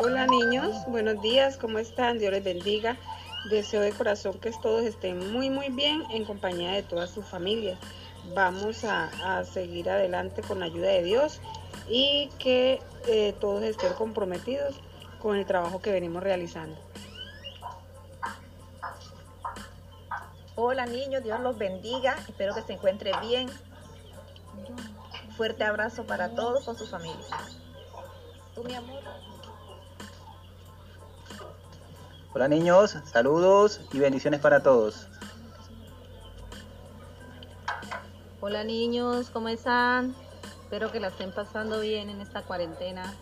Hola niños, buenos días, ¿cómo están? Dios les bendiga. Deseo de corazón que todos estén muy muy bien en compañía de todas sus familias. Vamos a, seguir adelante con la ayuda de Dios y que eh, todos estén comprometidos con el trabajo que venimos realizando. Hola niños, Dios los bendiga. Espero que se encuentre bien. fuerte abrazo para todos con sus familias. Tú, mi amor. Hola niños, saludos y bendiciones para todos. Hola niños, ¿cómo están? Espero que la estén pasando bien en esta cuarentena